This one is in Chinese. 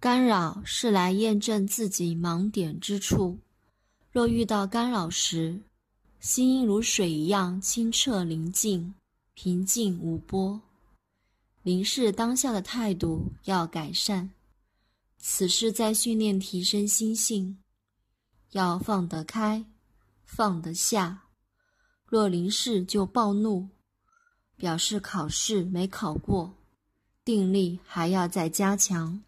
干扰是来验证自己盲点之处。若遇到干扰时，心应如水一样清澈宁静、平静无波。凝视当下的态度要改善，此事在训练提升心性，要放得开，放得下。若凝视就暴怒，表示考试没考过，定力还要再加强。